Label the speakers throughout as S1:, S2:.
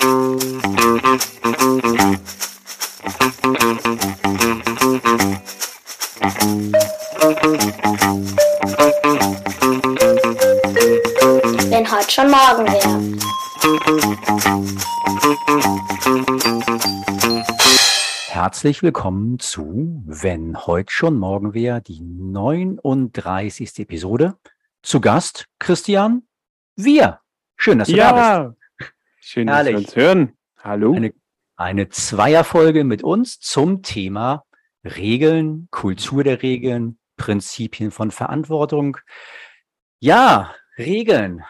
S1: Wenn heute schon morgen wäre.
S2: Herzlich willkommen zu Wenn heute schon morgen wäre, die 39. Episode. Zu Gast Christian Wir. Schön, dass du da bist.
S3: Schön, dass wir
S2: Herrlich.
S3: uns hören. Hallo.
S2: Eine, eine Zweierfolge mit uns zum Thema Regeln, Kultur der Regeln, Prinzipien von Verantwortung. Ja, Regeln.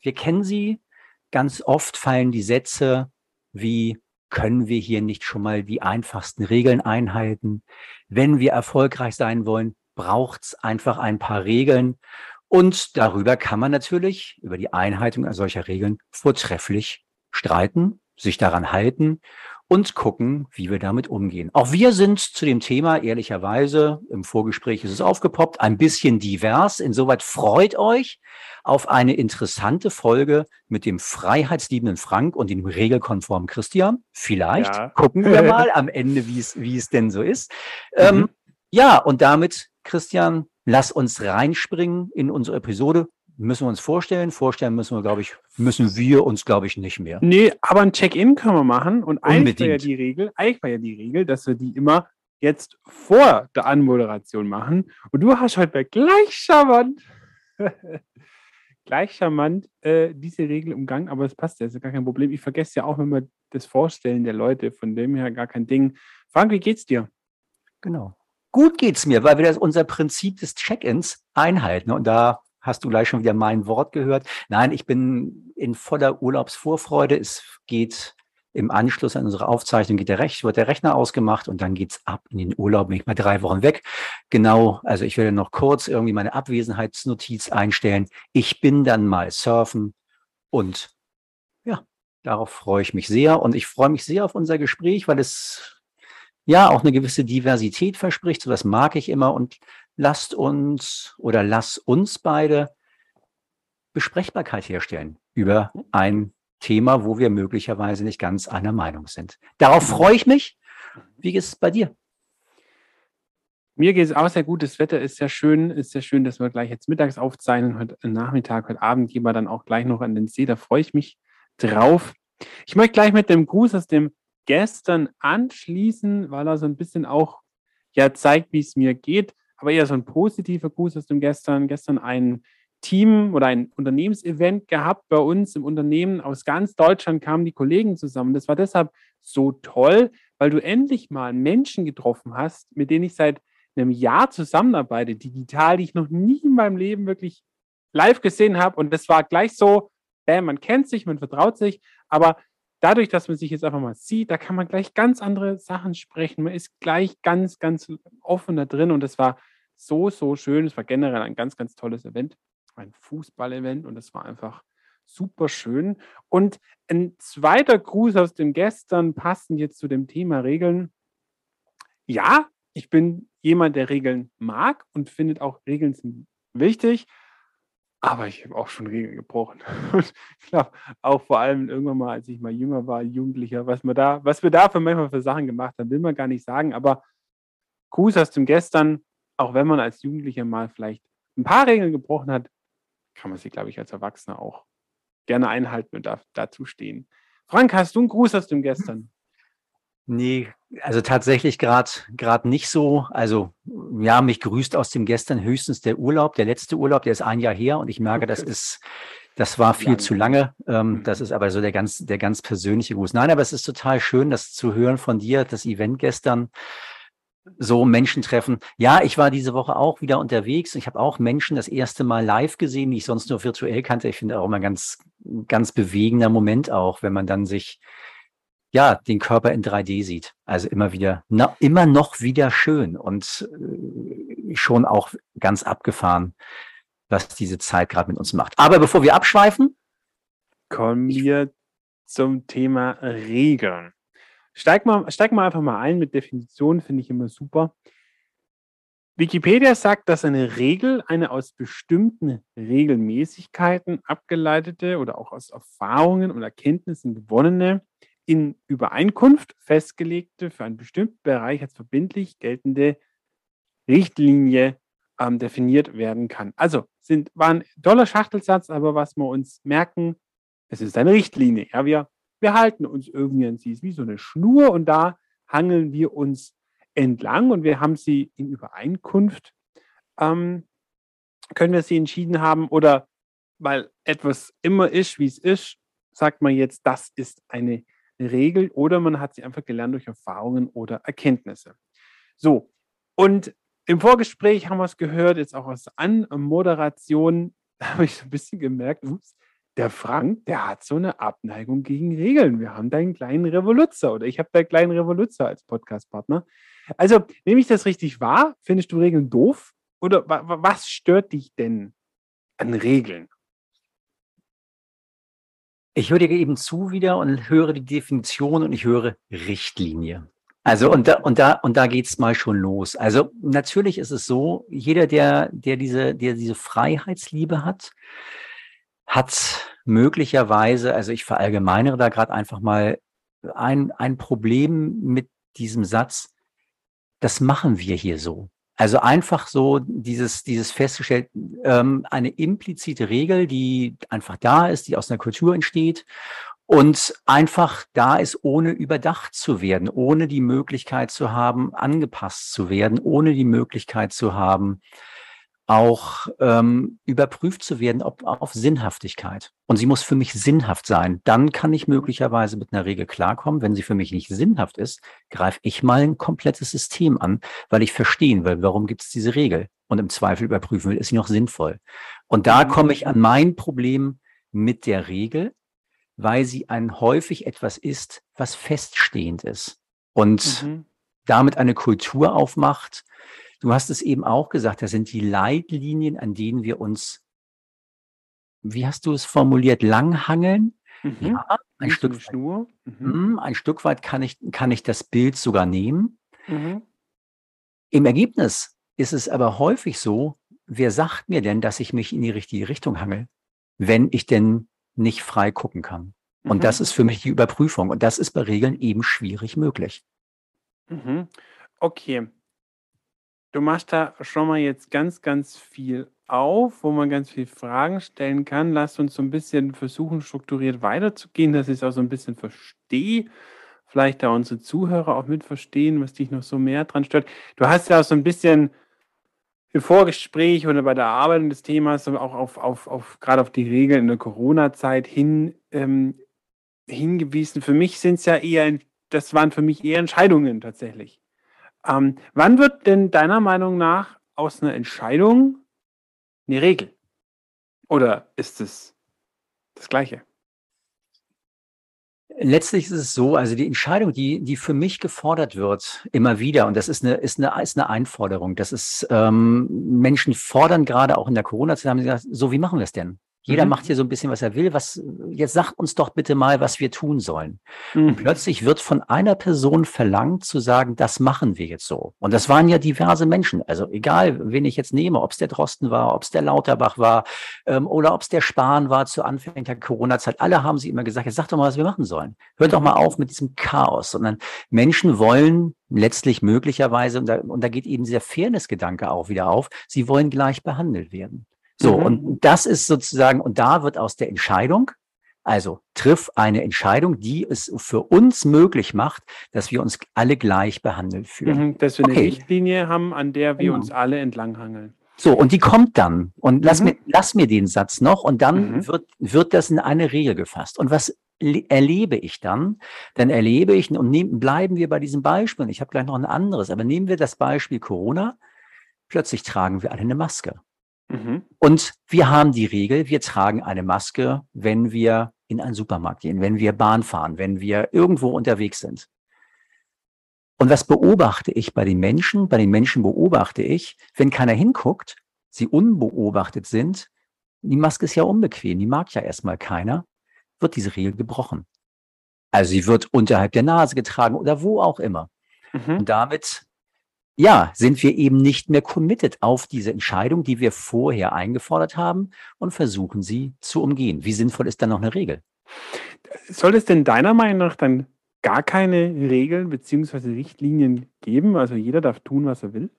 S2: Wir kennen sie. Ganz oft fallen die Sätze wie, können wir hier nicht schon mal die einfachsten Regeln einhalten? Wenn wir erfolgreich sein wollen, braucht's einfach ein paar Regeln. Und darüber kann man natürlich, über die Einhaltung solcher Regeln, vortrefflich streiten, sich daran halten und gucken, wie wir damit umgehen. Auch wir sind zu dem Thema, ehrlicherweise, im Vorgespräch ist es aufgepoppt, ein bisschen divers. Insoweit freut euch auf eine interessante Folge mit dem freiheitsliebenden Frank und dem regelkonformen Christian. Vielleicht
S3: Ja.
S2: gucken wir mal am Ende, wie es, wie es denn so ist. Ähm,
S3: Mhm.
S2: ja, und damit, Christian, lass uns reinspringen in unsere Episode. Müssen wir uns vorstellen? Vorstellen müssen wir, glaube ich, müssen wir uns, glaube ich, nicht mehr.
S3: Nee, aber ein Check-in können wir machen. Und eigentlich war ja
S2: Unbedingt.
S3: die Regel, eigentlich war ja die Regel, dass wir die immer jetzt vor der Anmoderation machen. Und du hast heute gleich charmant, gleich charmant äh, diese Regel umgangen, aber es passt ja, ist ja gar kein Problem. Ich vergesse ja auch immer das Vorstellen der Leute, von dem her gar kein Ding. Frank, wie geht's dir?
S2: Genau. Gut geht's mir, weil wir das unser Prinzip des Check-ins einhalten. Und da hast du gleich schon wieder mein Wort gehört. Nein, ich bin in voller Urlaubsvorfreude. Es geht im Anschluss an unsere Aufzeichnung geht der Rech wird der Rechner ausgemacht und dann geht's ab in den Urlaub. Bin ich mal drei Wochen weg. Genau. Also ich werde noch kurz irgendwie meine Abwesenheitsnotiz einstellen. Ich bin dann mal surfen und ja, darauf freue ich mich sehr. Und ich freue mich sehr auf unser Gespräch, weil es ja auch eine gewisse Diversität verspricht. So das mag ich immer. Und lasst uns oder lass uns beide Besprechbarkeit herstellen über ein Thema, wo wir möglicherweise nicht ganz einer Meinung sind. Darauf freue ich mich. Wie ist es bei dir?
S3: Mir geht es auch sehr gut. Das Wetter ist sehr schön. Ist sehr schön, dass wir gleich jetzt mittags aufzeichnen. Heute Nachmittag, heute Abend gehen wir dann auch gleich noch an den See. Da freue ich mich drauf. Ich möchte gleich mit dem Gruß aus dem gestern anschließen, weil er so ein bisschen auch ja zeigt, wie es mir geht. Aber eher so ein positiver Gruß aus dem gestern. Gestern ein Team oder ein Unternehmensevent gehabt bei uns im Unternehmen. Aus ganz Deutschland kamen die Kollegen zusammen. Das war deshalb so toll, weil du endlich mal Menschen getroffen hast, mit denen ich seit einem Jahr zusammenarbeite, digital, die ich noch nie in meinem Leben wirklich live gesehen habe. Und das war gleich so, bam, man kennt sich, man vertraut sich, aber dadurch, dass man sich jetzt einfach mal sieht, da kann man gleich ganz andere Sachen sprechen. Man ist gleich ganz, ganz offen da drin und das war so, so schön. Es war generell ein ganz, ganz tolles Event, ein Fußball-Event und das war einfach super schön. Und ein zweiter Gruß aus dem gestern, passend jetzt zu dem Thema Regeln. Ja, ich bin jemand, der Regeln mag und findet auch Regeln sind wichtig. Aber ich habe auch schon Regeln gebrochen. Und ich glaube, auch vor allem irgendwann mal, als ich mal jünger war, Jugendlicher, was, man da, was wir da für manchmal für Sachen gemacht haben, will man gar nicht sagen. Aber Gruß aus dem Gestern, auch wenn man als Jugendlicher mal vielleicht ein paar Regeln gebrochen hat, kann man sie, glaube ich, als Erwachsener auch gerne einhalten und darf dazu stehen. Frank, hast du einen Gruß aus dem Gestern?
S2: Nee, also tatsächlich gerade gerade nicht so. Also ja, mich grüßt aus dem gestern höchstens der Urlaub, der letzte Urlaub, der ist ein Jahr her und ich merke, das ist, das war viel
S3: Lange.
S2: zu lange. Ähm,
S3: Mhm.
S2: das ist aber so der ganz, der ganz persönliche Gruß. Nein, aber es ist total schön, das zu hören von dir, das Event gestern. So Menschen treffen. Ja, ich war diese Woche auch wieder unterwegs. Ich habe auch Menschen das erste Mal live gesehen, die ich sonst nur virtuell kannte. Ich finde auch immer ganz, ganz bewegender Moment auch, wenn man dann sich ja, den Körper in 3D sieht. Also immer wieder, na, immer noch wieder schön und äh, schon auch ganz abgefahren, was diese Zeit gerade mit uns macht. Aber bevor wir abschweifen,
S3: Kommen wir zum Thema Regeln. Steig mal, steig mal einfach mal ein mit Definitionen, finde ich immer super. Wikipedia sagt, dass eine Regel eine aus bestimmten Regelmäßigkeiten abgeleitete oder auch aus Erfahrungen und Erkenntnissen gewonnene, in Übereinkunft festgelegte, für einen bestimmten Bereich als verbindlich geltende Richtlinie ähm, definiert werden kann. Also sind, war ein toller Schachtelsatz, aber was wir uns merken, es ist eine Richtlinie. Ja, wir, wir halten uns irgendwie an sie. Es ist wie so eine Schnur und da hangeln wir uns entlang und wir haben sie in Übereinkunft, ähm, können wir sie entschieden haben oder weil etwas immer ist, wie es ist, sagt man jetzt, das ist eine Regel oder man hat sie einfach gelernt durch Erfahrungen oder Erkenntnisse. So, und im Vorgespräch haben wir es gehört, jetzt auch aus Anmoderation, da habe ich so ein bisschen gemerkt, ups, der Frank, der hat so eine Abneigung gegen Regeln. Wir haben da einen kleinen Revoluzzer oder ich habe da einen kleinen Revoluzzer als Podcastpartner. Also, nehme ich das richtig wahr? Findest du Regeln doof? Oder was stört dich denn an Regeln?
S2: Ich höre dir eben zu wieder und höre die Definition und ich höre Richtlinie. Also und da und da und da geht's mal schon los. Also natürlich ist es so, jeder der der diese der diese Freiheitsliebe hat, hat möglicherweise, also ich verallgemeinere da gerade einfach mal ein ein Problem mit diesem Satz. Das machen wir hier so. Also einfach so dieses, dieses festgestellt, ähm, eine implizite Regel, die einfach da ist, die aus einer Kultur entsteht und einfach da ist, ohne überdacht zu werden, ohne die Möglichkeit zu haben, angepasst zu werden, ohne die Möglichkeit zu haben, auch ähm, überprüft zu werden ob, auf Sinnhaftigkeit. Und sie muss für mich sinnhaft sein. Dann kann ich möglicherweise mit einer Regel klarkommen. Wenn sie für mich nicht sinnhaft ist, greife ich mal ein komplettes System an, weil ich verstehen will, warum gibt es diese Regel. Und im Zweifel überprüfen will, ist sie noch sinnvoll. Und da mhm. komme ich an mein Problem mit der Regel, weil sie ein häufig etwas ist, was feststehend ist. Und mhm. damit eine Kultur aufmacht, Du hast es eben auch gesagt, das sind die Leitlinien, an denen wir uns, wie hast du es formuliert, langhangeln? Mhm. Ja, ein Stück, weit, Schnur. Mhm. Hm, ein Stück weit kann ich, kann ich das Bild sogar nehmen. Mhm. Im Ergebnis ist es aber häufig so, wer sagt mir denn, dass ich mich in die richtige Richtung hangel, wenn ich denn nicht frei gucken kann? Und das mhm. ist für mich die Überprüfung. Und das ist bei Regeln eben schwierig möglich.
S3: Mhm. Okay, Du machst da schon mal jetzt ganz, ganz viel auf, wo man ganz viele Fragen stellen kann. Lass uns so ein bisschen versuchen, strukturiert weiterzugehen, dass ich es auch so ein bisschen verstehe. Vielleicht da unsere Zuhörer auch mit verstehen, was dich noch so mehr dran stört. Du hast ja auch so ein bisschen im Vorgespräch oder bei der Arbeit des Themas auch auf, auf, auf gerade auf die Regeln in der Corona-Zeit hin, ähm, hingewiesen. Für mich sind es ja eher, das waren für mich eher Entscheidungen tatsächlich. Ähm, wann wird denn deiner Meinung nach aus einer Entscheidung eine Regel? Oder ist es das Gleiche?
S2: Letztlich ist es so, also die Entscheidung, die, die für mich gefordert wird, immer wieder, und das ist eine, ist eine, ist eine Einforderung. Das ist, ähm, Menschen fordern gerade auch in der Corona-Zeit, haben sie gesagt, so, wie machen wir es denn? Jeder mhm. macht hier so ein bisschen, was er will. Was, jetzt sagt uns doch bitte mal, was wir tun sollen. Mhm. Und plötzlich wird von einer Person verlangt zu sagen, das machen wir jetzt so. Und das waren ja diverse Menschen. Also egal, wen ich jetzt nehme, ob es der Drosten war, ob es der Lauterbach war ähm, oder ob es der Spahn war zu Anfang der Corona-Zeit. Alle haben sie immer gesagt, jetzt sag doch mal, was wir machen sollen. Hört doch mal auf mit diesem Chaos. Sondern Menschen wollen letztlich möglicherweise, und da, und da geht eben dieser Fairness-Gedanke auch wieder auf, sie wollen gleich behandelt werden. So, mhm. und das ist sozusagen, und da wird aus der Entscheidung, also triff eine Entscheidung, die es für uns möglich macht, dass wir uns alle gleich behandelt fühlen.
S3: Mhm, dass wir okay. eine Richtlinie haben, an der wir genau. uns alle entlanghangeln.
S2: So, und die kommt dann. Und lass, mhm. mir, lass mir den Satz noch und dann mhm. wird, wird das in eine Regel gefasst. Und was erlebe ich dann? Dann erlebe ich, und nehm, bleiben wir bei diesem Beispiel, ich habe gleich noch ein anderes, aber nehmen wir das Beispiel Corona. Plötzlich tragen wir alle eine Maske. Mhm. Und wir haben die Regel, wir tragen eine Maske, wenn wir in einen Supermarkt gehen, wenn wir Bahn fahren, wenn wir irgendwo unterwegs sind. Und was beobachte ich bei den Menschen? Bei den Menschen beobachte ich, wenn keiner hinguckt, sie unbeobachtet sind, die Maske ist ja unbequem, die mag ja erstmal keiner, wird diese Regel gebrochen. Also sie wird unterhalb der Nase getragen oder wo auch immer. Mhm. Und damit ja, sind wir eben nicht mehr committed auf diese Entscheidung, die wir vorher eingefordert haben und versuchen sie zu umgehen. Wie sinnvoll ist dann noch eine Regel?
S3: Soll es denn deiner Meinung nach dann gar keine Regeln beziehungsweise Richtlinien geben? Also jeder darf tun, was er will?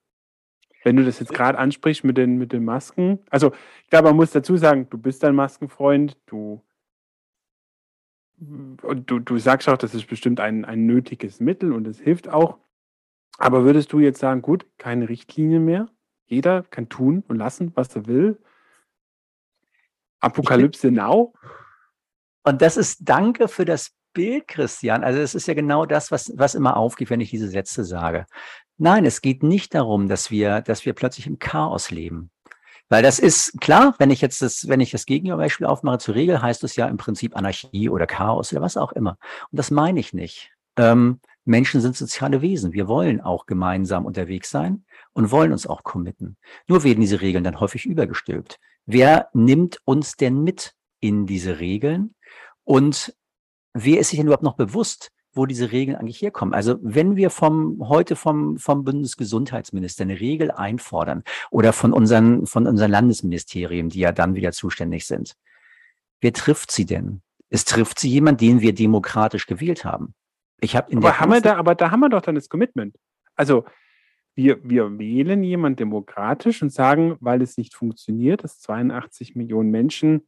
S3: Wenn du das jetzt gerade ansprichst mit den, mit den Masken. Also ich glaube, man muss dazu sagen, du bist ein Maskenfreund, du und du, du sagst auch, das ist bestimmt ein, ein nötiges Mittel und es hilft auch. Aber würdest du jetzt sagen, gut, keine Richtlinie mehr? Jeder kann tun und lassen, was er will? Apokalypse now?
S2: Und das ist Danke für das Bild, Christian. Also es ist ja genau das, was, was immer aufgeht, wenn ich diese Sätze sage. Nein, es geht nicht darum, dass wir, dass wir plötzlich im Chaos leben. Weil das ist klar, wenn ich jetzt das, wenn ich das Gegenbeispiel aufmache zur Regel, heißt es ja im Prinzip Anarchie oder Chaos oder was auch immer. Und das meine ich nicht. Ähm, Menschen sind soziale Wesen. Wir wollen auch gemeinsam unterwegs sein und wollen uns auch committen. Nur werden diese Regeln dann häufig übergestülpt. Wer nimmt uns denn mit in diese Regeln? Und wer ist sich denn überhaupt noch bewusst, wo diese Regeln eigentlich herkommen. Also wenn wir vom heute vom, vom Bundesgesundheitsminister eine Regel einfordern oder von unseren, von unseren Landesministerien, die ja dann wieder zuständig sind, wer trifft sie denn? Es trifft sie jemand, den wir demokratisch gewählt haben. Ich habe in
S3: aber
S2: der
S3: haben wir da, aber da haben wir doch dann das Commitment. Also wir, wir wählen jemand demokratisch und sagen, weil es nicht funktioniert, dass 82 Millionen Menschen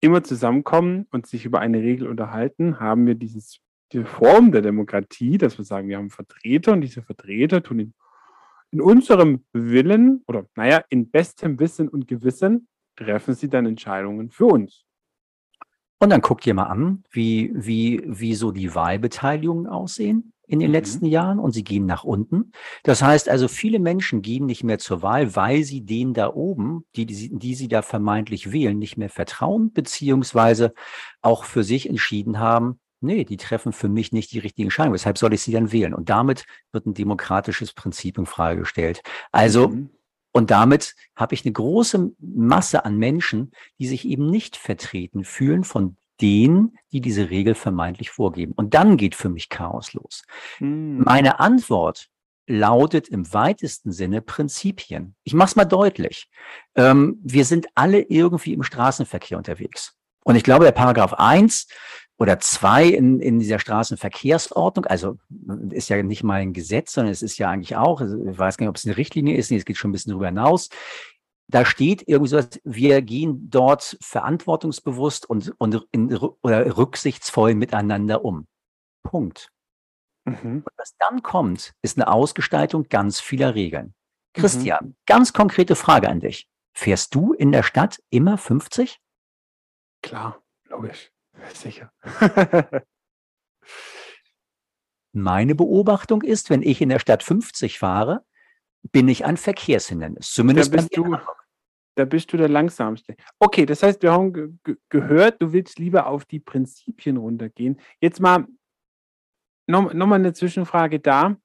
S3: immer zusammenkommen und sich über eine Regel unterhalten, haben wir dieses die Form der Demokratie, dass wir sagen, wir haben Vertreter und diese Vertreter tun in, in unserem Willen oder naja, in bestem Wissen und Gewissen treffen sie dann Entscheidungen für uns.
S2: Und dann guckt ihr mal an, wie, wie, wie so die Wahlbeteiligungen aussehen in den mhm. letzten Jahren und sie gehen nach unten. Das heißt also, viele Menschen gehen nicht mehr zur Wahl, weil sie denen da oben, die, die, die sie da vermeintlich wählen, nicht mehr vertrauen, beziehungsweise auch für sich entschieden haben, nee, die treffen für mich nicht die richtige Entscheidung. Weshalb soll ich sie dann wählen? Und damit wird ein demokratisches Prinzip in Frage gestellt. Also, mhm. Und damit habe ich eine große Masse an Menschen, die sich eben nicht vertreten fühlen von denen, die diese Regel vermeintlich vorgeben. Und dann geht für mich Chaos los. Mhm. Meine Antwort lautet im weitesten Sinne Prinzipien. Ich mache es mal deutlich. Ähm, wir sind alle irgendwie im Straßenverkehr unterwegs. Und ich glaube, der Paragraph 1 oder zwei in, in dieser Straßenverkehrsordnung. Also ist ja nicht mal ein Gesetz, sondern es ist ja eigentlich auch, also ich weiß gar nicht, ob es eine Richtlinie ist, nee, es geht schon ein bisschen darüber hinaus. Da steht irgendwie so, wir gehen dort verantwortungsbewusst und, und in, oder rücksichtsvoll miteinander um. Punkt. Mhm. Und was dann kommt, ist eine Ausgestaltung ganz vieler Regeln. Christian, mhm. ganz konkrete Frage an dich. Fährst du in der Stadt immer 50?
S3: Klar, logisch. Sicher.
S2: Meine Beobachtung ist, wenn ich in der Stadt 50 fahre, bin ich ein Verkehrshindernis. Zumindest
S3: da bist, du, da bist du der Langsamste. Okay, das heißt, wir haben ge gehört, du willst lieber auf die Prinzipien runtergehen. Jetzt mal nochmal noch eine Zwischenfrage da.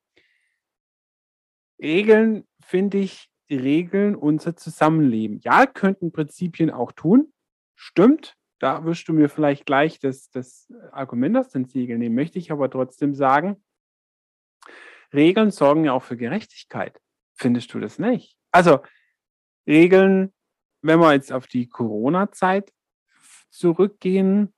S3: Regeln, finde ich, regeln unser Zusammenleben. Ja, könnten Prinzipien auch tun. Stimmt da wirst du mir vielleicht gleich das, das Argument aus den Siegeln nehmen, möchte ich aber trotzdem sagen, Regeln sorgen ja auch für Gerechtigkeit. Findest du das nicht? Also Regeln, wenn wir jetzt auf die Corona-Zeit zurückgehen,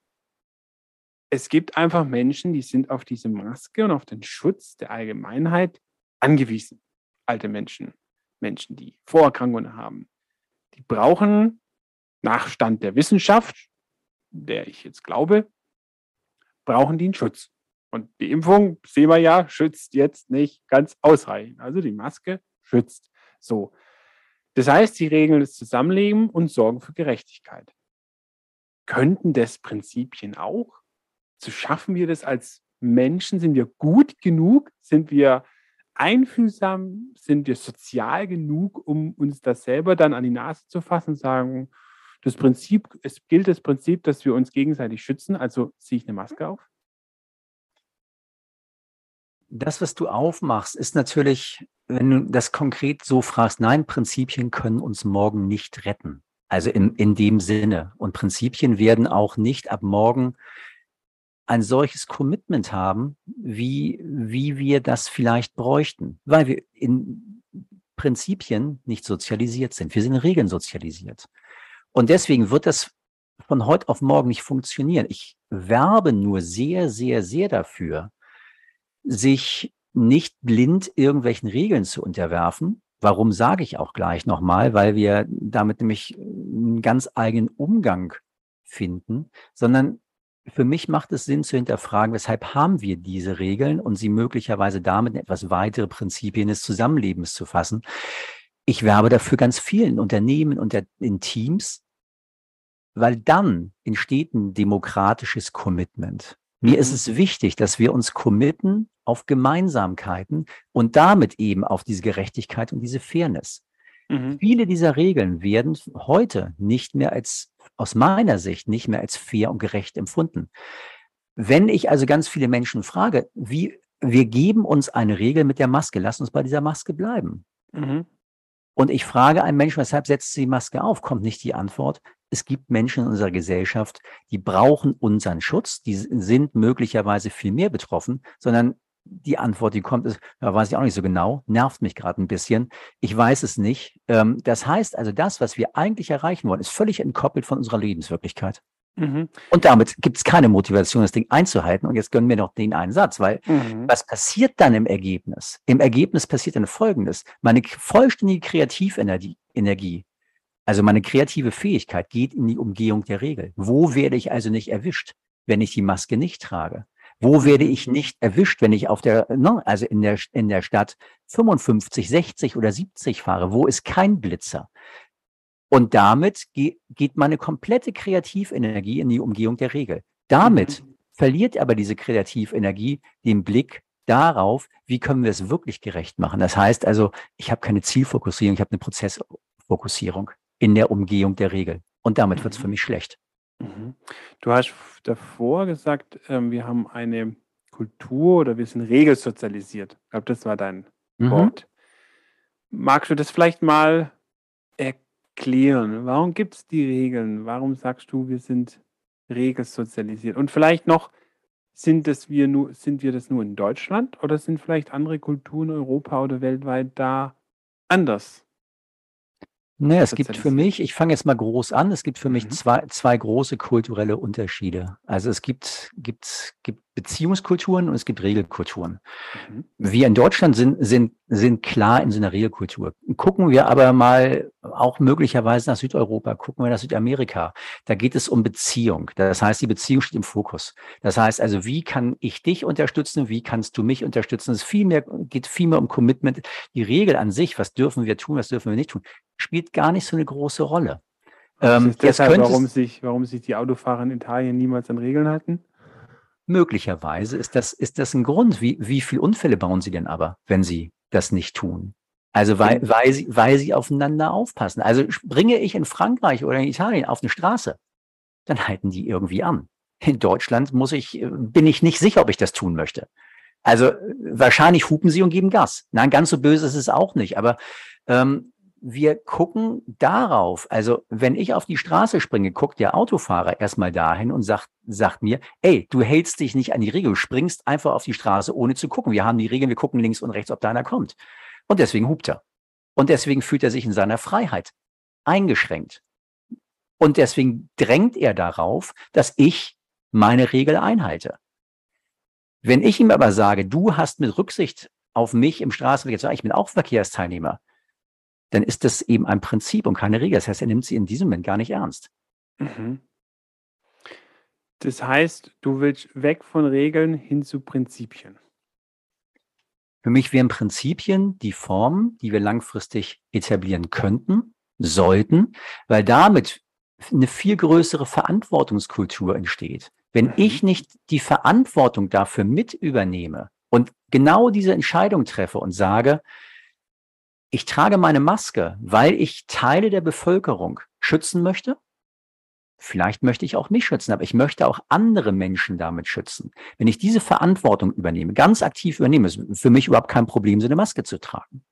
S3: es gibt einfach Menschen, die sind auf diese Maske und auf den Schutz der Allgemeinheit angewiesen. Alte Menschen, Menschen, die Vorerkrankungen haben. Die brauchen nach Stand der Wissenschaft, der ich jetzt glaube, brauchen die einen Schutz. Und die Impfung, sehen wir ja, schützt jetzt nicht ganz ausreichend. Also die Maske schützt. So. Das heißt, sie regeln das Zusammenleben und sorgen für Gerechtigkeit. Könnten das Prinzipien auch? So schaffen wir das als Menschen? Sind wir gut genug? Sind wir einfühlsam? Sind wir sozial genug, um uns das selber dann an die Nase zu fassen und sagen, das Prinzip, es gilt das Prinzip, dass wir uns gegenseitig schützen, also ziehe ich eine Maske auf.
S2: Das, was du aufmachst, ist natürlich, wenn du das konkret so fragst, nein, Prinzipien können uns morgen nicht retten. Also in, in dem Sinne. Und Prinzipien werden auch nicht ab morgen ein solches Commitment haben, wie, wie wir das vielleicht bräuchten. Weil wir in, Prinzipien nicht sozialisiert sind. Wir sind in Regeln sozialisiert. Und deswegen wird das von heute auf morgen nicht funktionieren. Ich werbe nur sehr, sehr, sehr dafür, sich nicht blind irgendwelchen Regeln zu unterwerfen. Warum sage ich auch gleich nochmal? Weil wir damit nämlich einen ganz eigenen Umgang finden, sondern für mich macht es Sinn zu hinterfragen, weshalb haben wir diese Regeln und sie möglicherweise damit in etwas weitere Prinzipien des Zusammenlebens zu fassen. Ich werbe dafür ganz vielen Unternehmen und in Teams, weil dann entsteht ein demokratisches Commitment. Mir ist mhm. es wichtig, dass wir uns committen auf Gemeinsamkeiten und damit eben auf diese Gerechtigkeit und diese Fairness. Mhm. Viele dieser Regeln werden heute nicht mehr als, aus meiner Sicht, nicht mehr als fair und gerecht empfunden. Wenn ich also ganz viele Menschen frage, wie, wir geben uns eine Regel mit der Maske, lass uns bei dieser Maske bleiben. Mhm. Und ich frage einen Menschen, weshalb setzt sie die Maske auf? Kommt nicht die Antwort. Es gibt Menschen in unserer Gesellschaft, die brauchen unseren Schutz, die sind möglicherweise viel mehr betroffen, sondern die Antwort, die kommt, ist, ja, weiß ich auch nicht so genau, nervt mich gerade ein bisschen. Ich weiß es nicht. Ähm, das heißt also, das, was wir eigentlich erreichen wollen, ist völlig entkoppelt von unserer Lebenswirklichkeit. Mhm. Und damit gibt es keine Motivation, das Ding einzuhalten. Und jetzt gönnen wir noch den einen Satz, weil mhm. was passiert dann im Ergebnis? Im Ergebnis passiert dann Folgendes. Meine vollständige Kreativenergie, Energie, also meine kreative Fähigkeit geht in die Umgehung der Regel. Wo werde ich also nicht erwischt, wenn ich die Maske nicht trage? Wo werde ich nicht erwischt, wenn ich auf der, ne, also in der, in der Stadt 55, 60 oder 70 fahre? Wo ist kein Blitzer? Und damit ge geht meine komplette Kreativenergie in die Umgehung der Regel. Damit mhm. verliert aber diese Kreativenergie den Blick darauf, wie können wir es wirklich gerecht machen. Das heißt also, ich habe keine Zielfokussierung, ich habe eine Prozessfokussierung in der Umgehung der Regel. Und damit wird es für mhm. mich schlecht.
S3: Mhm. Du hast davor gesagt, ähm, wir haben eine Kultur oder wir sind regelsozialisiert. Ich glaube, das war dein mhm. Wort. Magst du das vielleicht mal erklären? Warum gibt es die Regeln? Warum sagst du, wir sind regelsozialisiert? Und vielleicht noch, sind, das wir nur, sind wir das nur in Deutschland oder sind vielleicht andere Kulturen in Europa oder weltweit da anders?
S2: Ne, es gibt für mich, ich fange jetzt mal groß an, es gibt für mich mhm. zwei, zwei große kulturelle Unterschiede. Also es gibt, gibt, gibt Beziehungskulturen und es gibt Regelkulturen. Mhm. Wir in Deutschland sind, sind, sind klar in so einer Regelkultur. Gucken wir aber mal auch möglicherweise nach Südeuropa, gucken wir nach Südamerika. Da geht es um Beziehung. Das heißt, die Beziehung steht im Fokus. Das heißt also, wie kann ich dich unterstützen? Wie kannst du mich unterstützen? Es viel mehr, geht viel mehr um Commitment. Die Regel an sich, was dürfen wir tun, was dürfen wir nicht tun, spielt gar nicht so eine große Rolle.
S3: Ähm, ist deshalb, warum sich, warum sich die Autofahrer in Italien niemals an Regeln halten?
S2: Möglicherweise ist das, ist das ein Grund. Wie, wie viele Unfälle bauen Sie denn aber, wenn Sie das nicht tun? Also weil, weil, sie, weil sie aufeinander aufpassen. Also bringe ich in Frankreich oder in Italien auf eine Straße, dann halten die irgendwie an. In Deutschland muss ich, bin ich nicht sicher, ob ich das tun möchte. Also wahrscheinlich hupen sie und geben Gas. Nein, ganz so böse ist es auch nicht. Aber ähm, wir gucken darauf, also wenn ich auf die Straße springe, guckt der Autofahrer erstmal dahin und sagt, sagt mir, ey, du hältst dich nicht an die Regel, springst einfach auf die Straße, ohne zu gucken. Wir haben die Regeln, wir gucken links und rechts, ob da einer kommt. Und deswegen hupt er. Und deswegen fühlt er sich in seiner Freiheit eingeschränkt. Und deswegen drängt er darauf, dass ich meine Regel einhalte. Wenn ich ihm aber sage, du hast mit Rücksicht auf mich im Straßenverkehr, ich bin auch Verkehrsteilnehmer, dann ist das eben ein Prinzip und keine Regel. Das heißt, er nimmt sie in diesem Moment gar nicht ernst. Mhm.
S3: Das heißt, du willst weg von Regeln hin zu Prinzipien.
S2: Für mich wären Prinzipien die Form, die wir langfristig etablieren könnten, sollten, weil damit eine viel größere Verantwortungskultur entsteht. Wenn mhm. ich nicht die Verantwortung dafür mit übernehme und genau diese Entscheidung treffe und sage, ich trage meine Maske, weil ich Teile der Bevölkerung schützen möchte. Vielleicht möchte ich auch mich schützen, aber ich möchte auch andere Menschen damit schützen. Wenn ich diese Verantwortung übernehme, ganz aktiv übernehme, ist für mich überhaupt kein Problem, so eine Maske zu tragen.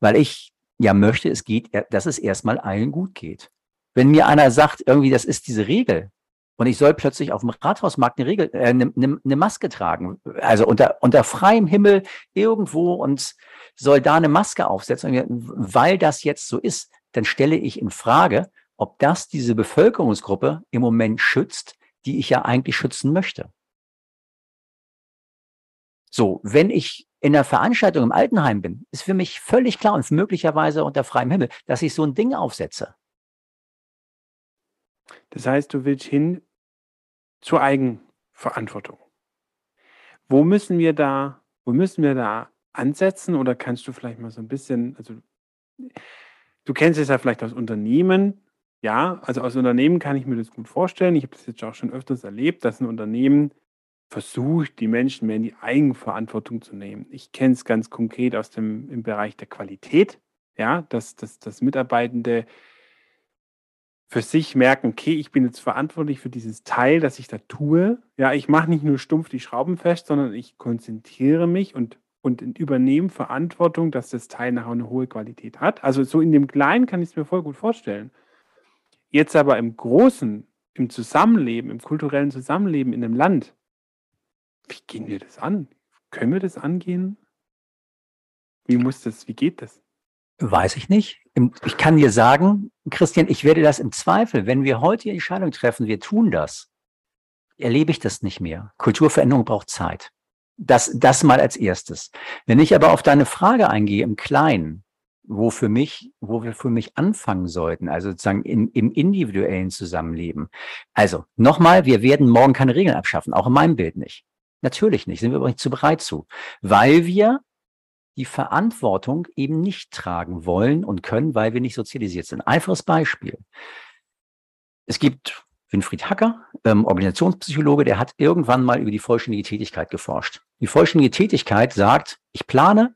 S2: Weil ich ja möchte, es geht, dass es erstmal allen gut geht. Wenn mir einer sagt, irgendwie, das ist diese Regel, Und ich soll plötzlich auf dem Rathausmarkt eine, Regel, äh, eine, eine, eine Maske tragen. Also unter, unter freiem Himmel irgendwo und soll da eine Maske aufsetzen. Weil das jetzt so ist, dann stelle ich in Frage, ob das diese Bevölkerungsgruppe im Moment schützt, die ich ja eigentlich schützen möchte. So, wenn ich in der Veranstaltung im Altenheim bin, ist für mich völlig klar und möglicherweise unter freiem Himmel, dass ich so ein Ding aufsetze.
S3: Das heißt, du willst hin zur Eigenverantwortung. Wo müssen wir da, wo müssen wir da ansetzen oder kannst du vielleicht mal so ein bisschen, also du kennst es ja vielleicht aus Unternehmen, ja, also aus Unternehmen kann ich mir das gut vorstellen. Ich habe das jetzt auch schon öfters erlebt, dass ein Unternehmen versucht, die Menschen mehr in die Eigenverantwortung zu nehmen. Ich kenne es ganz konkret aus dem im Bereich der Qualität, ja, dass, dass, dass Mitarbeitende für sich merken, okay, ich bin jetzt verantwortlich für dieses Teil, das ich da tue. Ja, ich mache nicht nur stumpf die Schrauben fest, sondern ich konzentriere mich und, und übernehme Verantwortung, dass das Teil nachher eine hohe Qualität hat. Also so in dem Kleinen kann ich es mir voll gut vorstellen. Jetzt aber im Großen, im Zusammenleben, im kulturellen Zusammenleben in einem Land, wie gehen wir das an? Können wir das angehen? Wie muss das, wie geht das?
S2: Weiß ich nicht. Ich kann dir sagen, Christian, ich werde das im Zweifel, wenn wir heute die Entscheidung treffen, wir tun das, erlebe ich das nicht mehr. Kulturveränderung braucht Zeit. Das, das mal als erstes. Wenn ich aber auf deine Frage eingehe im Kleinen, wo für mich, wo wir für mich anfangen sollten, also sozusagen in, im individuellen Zusammenleben. Also nochmal, wir werden morgen keine Regeln abschaffen, auch in meinem Bild nicht. Natürlich nicht, sind wir aber nicht zu bereit zu, weil wir die Verantwortung eben nicht tragen wollen und können, weil wir nicht sozialisiert sind. Einfaches Beispiel. Es gibt Winfried Hacker, ähm, Organisationspsychologe, der hat irgendwann mal über die vollständige Tätigkeit geforscht. Die vollständige Tätigkeit sagt, ich plane,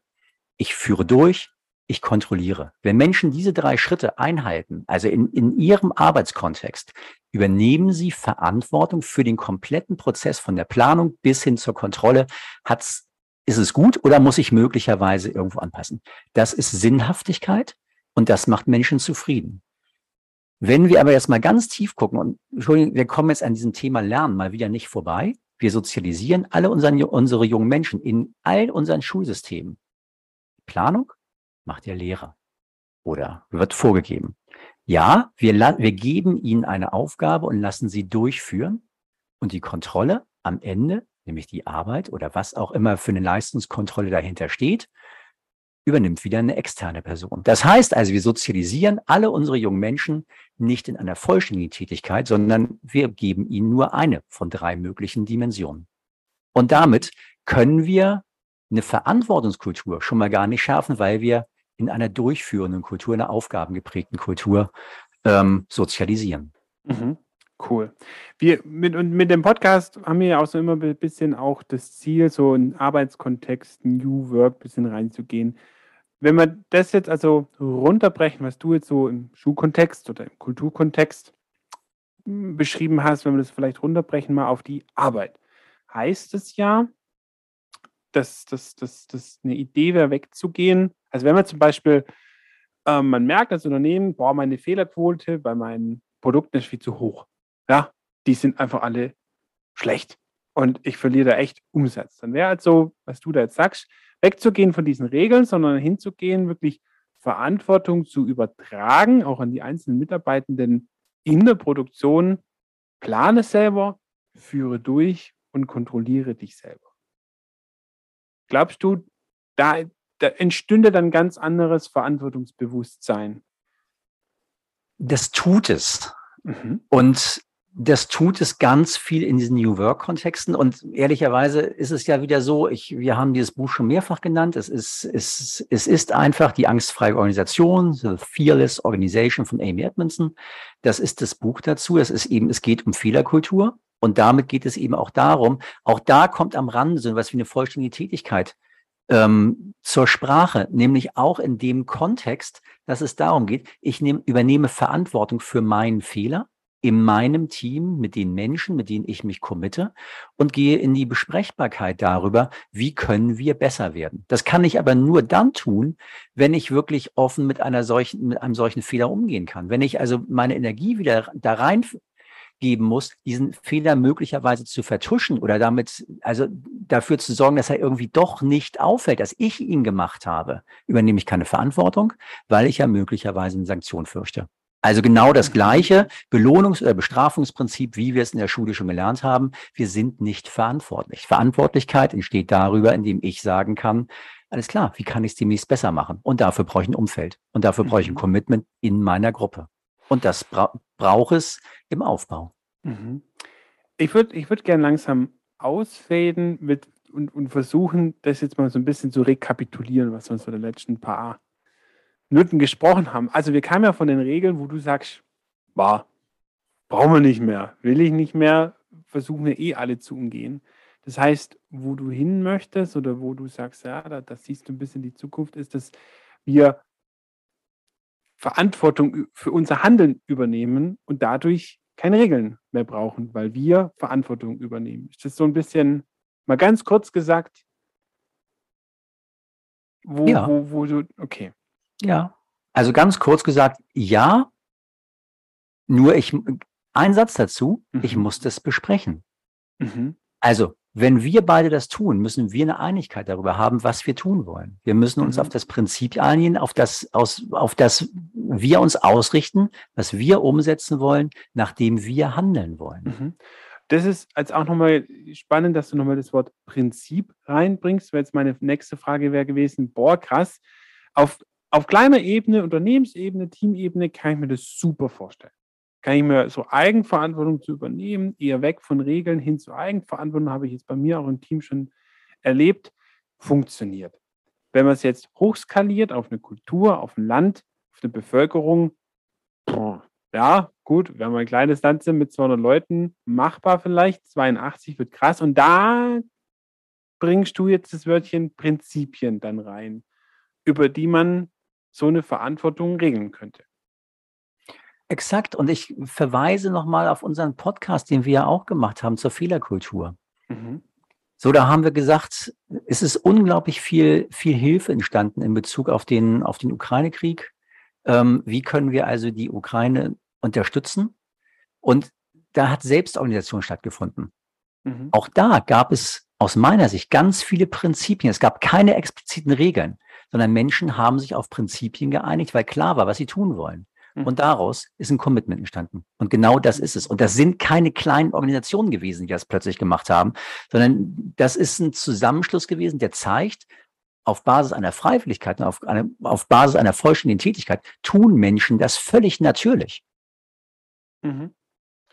S2: ich führe durch, ich kontrolliere. Wenn Menschen diese drei Schritte einhalten, also in, in ihrem Arbeitskontext, übernehmen sie Verantwortung für den kompletten Prozess von der Planung bis hin zur Kontrolle. Hat's, ist es gut oder muss ich möglicherweise irgendwo anpassen? Das ist Sinnhaftigkeit und das macht Menschen zufrieden. Wenn wir aber jetzt mal ganz tief gucken und Entschuldigung, wir kommen jetzt an diesem Thema Lernen mal wieder nicht vorbei. Wir sozialisieren alle unseren, unsere jungen Menschen in all unseren Schulsystemen. Planung, macht der Lehrer oder wird vorgegeben. Ja, wir, wir geben ihnen eine Aufgabe und lassen sie durchführen und die Kontrolle am Ende, nämlich die Arbeit oder was auch immer für eine Leistungskontrolle dahinter steht, übernimmt wieder eine externe Person. Das heißt also, wir sozialisieren alle unsere jungen Menschen nicht in einer vollständigen Tätigkeit, sondern wir geben ihnen nur eine von drei möglichen Dimensionen. Und damit können wir eine Verantwortungskultur schon mal gar nicht schärfen, weil wir in einer durchführenden Kultur, einer aufgabengeprägten Kultur ähm, sozialisieren.
S3: Mhm. Cool. Wir mit, und mit dem Podcast haben wir ja auch so immer ein bisschen auch das Ziel, so in Arbeitskontext, New Work ein bisschen reinzugehen. Wenn wir das jetzt also runterbrechen, was du jetzt so im Schulkontext oder im Kulturkontext hm, beschrieben hast, wenn wir das vielleicht runterbrechen mal auf die Arbeit, heißt es ja, dass das eine Idee wäre, wegzugehen also wenn man zum Beispiel, ähm, man merkt als Unternehmen, boah, meine Fehlerquote bei meinen Produkten ist viel zu hoch. Ja, die sind einfach alle schlecht. Und ich verliere da echt Umsatz. Dann wäre halt so, was du da jetzt sagst, wegzugehen von diesen Regeln, sondern hinzugehen, wirklich Verantwortung zu übertragen, auch an die einzelnen Mitarbeitenden in der Produktion. Plane selber, führe durch und kontrolliere dich selber. Glaubst du, da da entstünde dann ganz anderes Verantwortungsbewusstsein.
S2: Das tut es. Mhm. Und das tut es ganz viel in diesen New Work-Kontexten. Und ehrlicherweise ist es ja wieder so, ich, wir haben dieses Buch schon mehrfach genannt. Es ist, es, es ist einfach die angstfreie Organisation, The Fearless Organization von Amy Edmondson. Das ist das Buch dazu. Es ist eben, es geht um Fehlerkultur. Und damit geht es eben auch darum, auch da kommt am Rande so etwas wie eine vollständige Tätigkeit ähm, zur Sprache, nämlich auch in dem Kontext, dass es darum geht, ich nehm, übernehme Verantwortung für meinen Fehler in meinem Team, mit den Menschen, mit denen ich mich committe und gehe in die Besprechbarkeit darüber, wie können wir besser werden. Das kann ich aber nur dann tun, wenn ich wirklich offen mit einer solchen, mit einem solchen Fehler umgehen kann. Wenn ich also meine Energie wieder da rein geben muss, diesen Fehler möglicherweise zu vertuschen oder damit, also dafür zu sorgen, dass er irgendwie doch nicht auffällt, dass ich ihn gemacht habe, übernehme ich keine Verantwortung, weil ich ja möglicherweise eine Sanktion fürchte. Also genau das gleiche Belohnungs- oder Bestrafungsprinzip, wie wir es in der Schule schon gelernt haben. Wir sind nicht verantwortlich. Verantwortlichkeit entsteht darüber, indem ich sagen kann, alles klar, wie kann ich es demnächst besser machen? Und dafür brauche ich ein Umfeld. Und dafür brauche ich ein mhm. Commitment in meiner Gruppe. Und das bra braucht es im Aufbau.
S3: Mhm. Ich würde ich würd gerne langsam ausfaden mit, und, und versuchen, das jetzt mal so ein bisschen zu rekapitulieren, was wir uns für die letzten paar Minuten gesprochen haben. Also wir kamen ja von den Regeln, wo du sagst, war, brauchen wir nicht mehr, will ich nicht mehr, versuchen wir eh alle zu umgehen. Das heißt, wo du hin möchtest oder wo du sagst, ja, da, das siehst du ein bisschen die Zukunft, ist, dass wir Verantwortung für unser Handeln übernehmen und dadurch keine Regeln mehr brauchen, weil wir Verantwortung übernehmen. Ist das so ein bisschen, mal ganz kurz gesagt,
S2: wo, ja. wo, wo du, okay. Ja, also ganz kurz gesagt, ja, nur ich, ein Satz dazu, mhm. ich muss das besprechen. Mhm. Also, wenn wir beide das tun, müssen wir eine Einigkeit darüber haben, was wir tun wollen. Wir müssen uns mhm. auf das Prinzip einigen, auf das, aus, auf das wir uns ausrichten, was wir umsetzen wollen, nachdem wir handeln wollen. Mhm.
S3: Das ist als auch nochmal spannend, dass du nochmal das Wort Prinzip reinbringst, weil jetzt meine nächste Frage wäre gewesen, boah, krass, auf, auf kleiner Ebene, Unternehmensebene, Teamebene kann ich mir das super vorstellen kann ich mir so Eigenverantwortung zu übernehmen, eher weg von Regeln hin zu Eigenverantwortung, habe ich jetzt bei mir auch im Team schon erlebt, funktioniert. Wenn man es jetzt hochskaliert auf eine Kultur, auf ein Land, auf eine Bevölkerung, ja, gut, wenn wir ein kleines Land sind mit 200 Leuten, machbar vielleicht, 82 wird krass und da bringst du jetzt das Wörtchen Prinzipien dann rein, über die man so eine Verantwortung regeln könnte.
S2: Exakt. Und ich verweise nochmal auf unseren Podcast, den wir ja auch gemacht haben zur Fehlerkultur. Mhm. So, da haben wir gesagt, es ist unglaublich viel, viel Hilfe entstanden in Bezug auf den, auf den Ukraine-Krieg. Ähm, wie können wir also die Ukraine unterstützen? Und da hat Selbstorganisation stattgefunden. Mhm. Auch da gab es aus meiner Sicht ganz viele Prinzipien. Es gab keine expliziten Regeln, sondern Menschen haben sich auf Prinzipien geeinigt, weil klar war, was sie tun wollen. Mhm. Und daraus ist ein Commitment entstanden. Und genau das ist es. Und das sind keine kleinen Organisationen gewesen, die das plötzlich gemacht haben, sondern das ist ein Zusammenschluss gewesen, der zeigt, auf Basis einer Freiwilligkeit, auf, eine, auf Basis einer vollständigen Tätigkeit, tun Menschen das völlig natürlich. Mhm.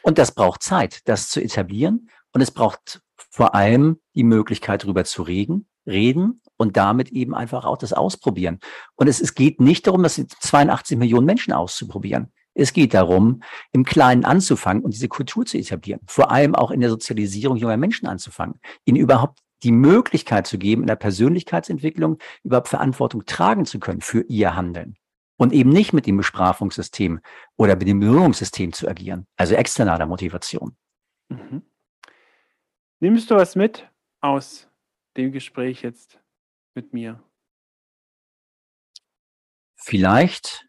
S2: Und das braucht Zeit, das zu etablieren. Und es braucht vor allem die Möglichkeit, darüber zu reden, reden und damit eben einfach auch das Ausprobieren. Und es, es geht nicht darum, das 82 Millionen Menschen auszuprobieren. Es geht darum, im Kleinen anzufangen und diese Kultur zu etablieren. Vor allem auch in der Sozialisierung junger Menschen anzufangen. Ihnen überhaupt die Möglichkeit zu geben, in der Persönlichkeitsentwicklung überhaupt Verantwortung tragen zu können für ihr Handeln. Und eben nicht mit dem Bestrafungssystem oder mit dem Belohnungssystem zu agieren. Also externer Motivation. Mhm.
S3: Nimmst du was mit aus dem Gespräch jetzt mit mir?
S2: Vielleicht,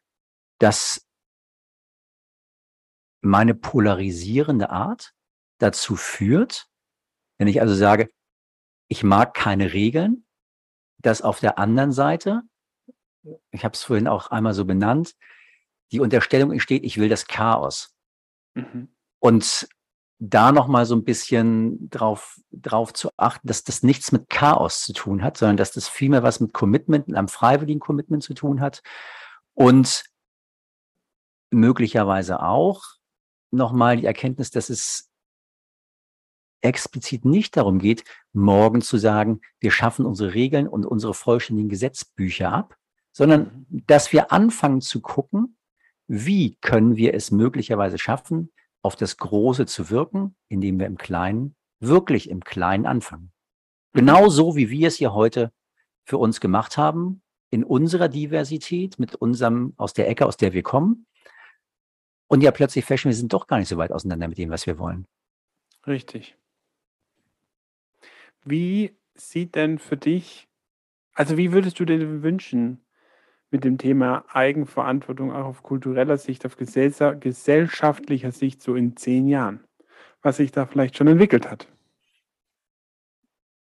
S2: dass meine polarisierende Art dazu führt, wenn ich also sage, ich mag keine Regeln, dass auf der anderen Seite, ich habe es vorhin auch einmal so benannt, die Unterstellung entsteht, ich will das Chaos. Mhm. Und da nochmal so ein bisschen drauf, drauf zu achten, dass das nichts mit Chaos zu tun hat, sondern dass das vielmehr was mit Commitment, einem freiwilligen Commitment zu tun hat und möglicherweise auch nochmal die Erkenntnis, dass es explizit nicht darum geht, morgen zu sagen, wir schaffen unsere Regeln und unsere vollständigen Gesetzbücher ab, sondern dass wir anfangen zu gucken, wie können wir es möglicherweise schaffen, auf das Große zu wirken, indem wir im Kleinen, wirklich im Kleinen anfangen. Genau so, wie wir es hier heute für uns gemacht haben, in unserer Diversität, mit unserem, aus der Ecke, aus der wir kommen. Und ja, plötzlich feststellen, wir sind doch gar nicht so weit auseinander mit dem, was wir wollen.
S3: Richtig. Wie sieht denn für dich, also wie würdest du dir wünschen, mit dem Thema Eigenverantwortung auch auf kultureller Sicht, auf gesellschaftlicher Sicht so in zehn Jahren, was sich da vielleicht schon entwickelt hat.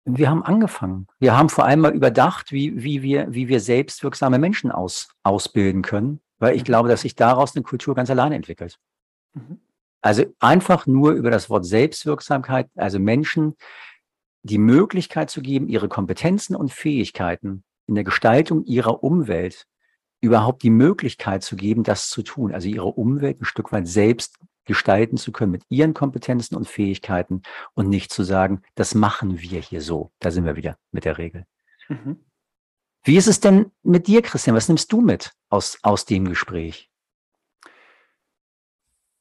S2: Wir haben angefangen. Wir haben vor allem mal überdacht, wie, wie, wir, wie wir selbstwirksame Menschen aus, ausbilden können, weil ich mhm. glaube, dass sich daraus eine Kultur ganz alleine entwickelt. Mhm. Also einfach nur über das Wort Selbstwirksamkeit, also Menschen die Möglichkeit zu geben, ihre Kompetenzen und Fähigkeiten in der Gestaltung ihrer Umwelt überhaupt die Möglichkeit zu geben, das zu tun, also ihre Umwelt ein Stück weit selbst gestalten zu können mit ihren Kompetenzen und Fähigkeiten und nicht zu sagen, das machen wir hier so. Da sind wir wieder mit der Regel. Mhm. Wie ist es denn mit dir, Christian? Was nimmst du mit aus, aus dem Gespräch?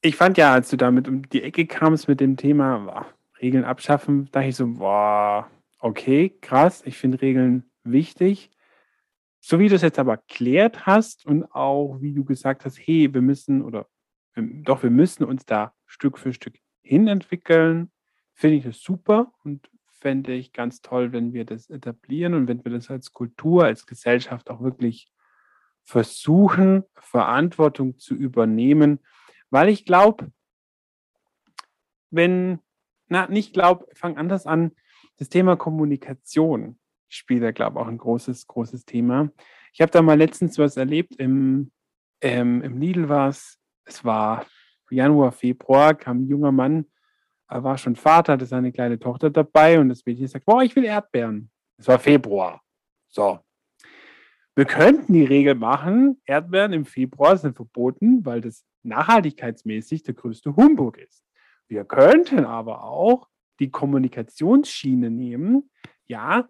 S3: Ich fand ja, als du damit um die Ecke kamst mit dem Thema boah, Regeln abschaffen, dachte ich so, boah, okay, krass, ich finde Regeln wichtig. So wie du es jetzt aber erklärt hast und auch wie du gesagt hast, hey, wir müssen oder doch, wir müssen uns da Stück für Stück hinentwickeln, finde ich das super und fände ich ganz toll, wenn wir das etablieren und wenn wir das als Kultur, als Gesellschaft auch wirklich versuchen, Verantwortung zu übernehmen, weil ich glaube, wenn, na, nicht glaube, fang anders an, das Thema Kommunikation spielt da, glaube ich, auch ein großes, großes Thema. Ich habe da mal letztens was erlebt, im, ähm, im Lidl war es, es war Januar, Februar, kam ein junger Mann, er war schon Vater, hatte seine kleine Tochter dabei und das Mädchen sagt, boah, ich will Erdbeeren. Es war Februar. So. Wir könnten die Regel machen, Erdbeeren im Februar sind verboten, weil das nachhaltigkeitsmäßig der größte Humbug ist. Wir könnten aber auch die Kommunikationsschiene nehmen, ja,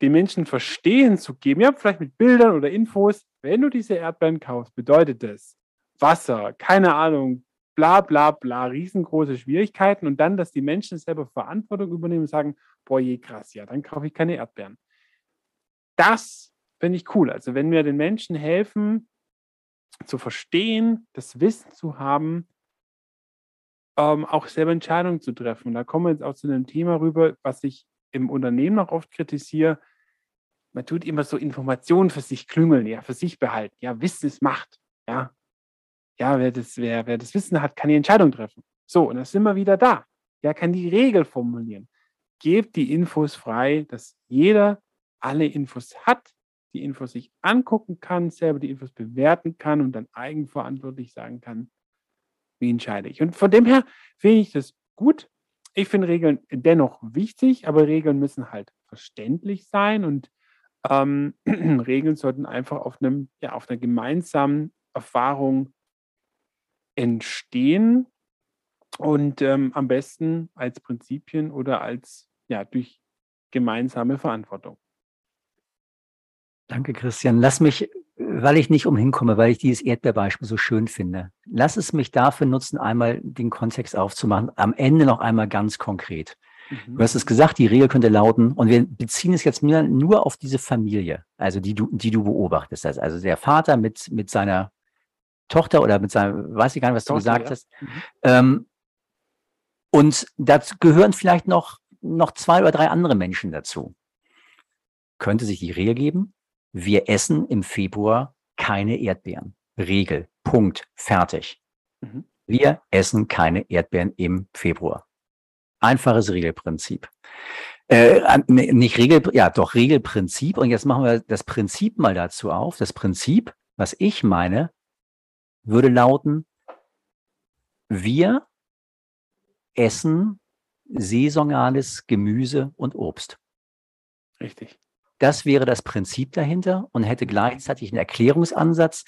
S3: den Menschen verstehen zu geben, ja, vielleicht mit Bildern oder Infos, wenn du diese Erdbeeren kaufst, bedeutet das Wasser, keine Ahnung, bla bla bla, riesengroße Schwierigkeiten und dann, dass die Menschen selber Verantwortung übernehmen und sagen, boah, je krass, ja, dann kaufe ich keine Erdbeeren. Das finde ich cool. Also wenn wir den Menschen helfen, zu verstehen, das Wissen zu haben, ähm, auch selber Entscheidungen zu treffen. Und da kommen wir jetzt auch zu einem Thema rüber, was ich im Unternehmen noch oft kritisiere. Man tut immer so Informationen für sich klüngeln, ja, für sich behalten. Ja, Wissen ist Macht. Ja, ja wer, das, wer, wer das Wissen hat, kann die Entscheidung treffen. So, und dann sind wir wieder da. Ja, kann die Regel formulieren. Gebt die Infos frei, dass jeder alle Infos hat, die Infos sich angucken kann, selber die Infos bewerten kann und dann eigenverantwortlich sagen kann, wie entscheide ich. Und von dem her finde ich das gut. Ich finde Regeln dennoch wichtig, aber Regeln müssen halt verständlich sein und ähm, Regeln sollten einfach auf einem, ja, auf einer gemeinsamen Erfahrung entstehen und ähm, am besten als Prinzipien oder als ja durch gemeinsame Verantwortung.
S2: Danke, Christian. Lass mich, weil ich nicht umhin komme, weil ich dieses Erdbeerbeispiel so schön finde, lass es mich dafür nutzen, einmal den Kontext aufzumachen. Am Ende noch einmal ganz konkret. Mhm. Du hast es gesagt, die Regel könnte lauten, und wir beziehen es jetzt nur, auf diese Familie, also die du, die du beobachtest. Also der Vater mit, mit seiner Tochter oder mit seinem, weiß ich gar nicht, was du Tochter, gesagt ja. hast. Mhm. Ähm, und dazu gehören vielleicht noch, noch zwei oder drei andere Menschen dazu. Könnte sich die Regel geben, wir essen im Februar keine Erdbeeren. Regel. Punkt. Fertig. Mhm. Wir essen keine Erdbeeren im Februar. Einfaches Regelprinzip. Äh, nicht Regel, ja, doch Regelprinzip. Und jetzt machen wir das Prinzip mal dazu auf. Das Prinzip, was ich meine, würde lauten, wir essen saisonales Gemüse und Obst.
S3: Richtig.
S2: Das wäre das Prinzip dahinter und hätte gleichzeitig einen Erklärungsansatz,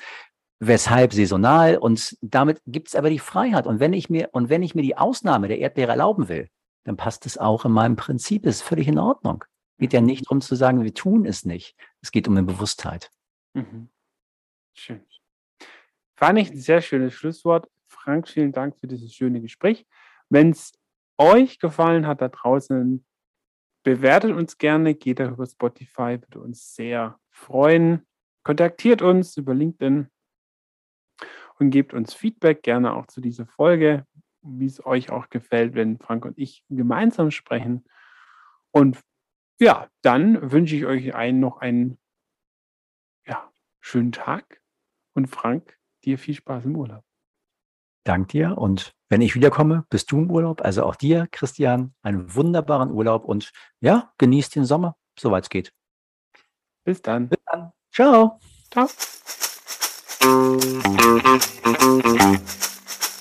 S2: weshalb saisonal und damit gibt es aber die Freiheit. Und wenn ich mir, und wenn ich mir die Ausnahme der Erdbeere erlauben will, dann passt es auch in meinem Prinzip, ist völlig in Ordnung. Geht ja nicht darum zu sagen, wir tun es nicht. Es geht um eine Bewusstheit. Mhm.
S3: Schön. Fand ich ein sehr schönes Schlusswort. Frank, vielen Dank für dieses schöne Gespräch. Wenn es euch gefallen hat da draußen, bewertet uns gerne, geht da über Spotify, würde uns sehr freuen. Kontaktiert uns über LinkedIn und gebt uns Feedback gerne auch zu dieser Folge, wie es euch auch gefällt, wenn Frank und ich gemeinsam sprechen. Und ja, dann wünsche ich euch einen, noch einen ja, schönen Tag und Frank, dir viel Spaß im Urlaub.
S2: Dank dir und wenn ich wiederkomme, bist du im Urlaub. Also auch dir, Christian, einen wunderbaren Urlaub und ja, genießt den Sommer, soweit es geht.
S3: Bis dann.
S2: Bis dann. Ciao.
S3: Ciao.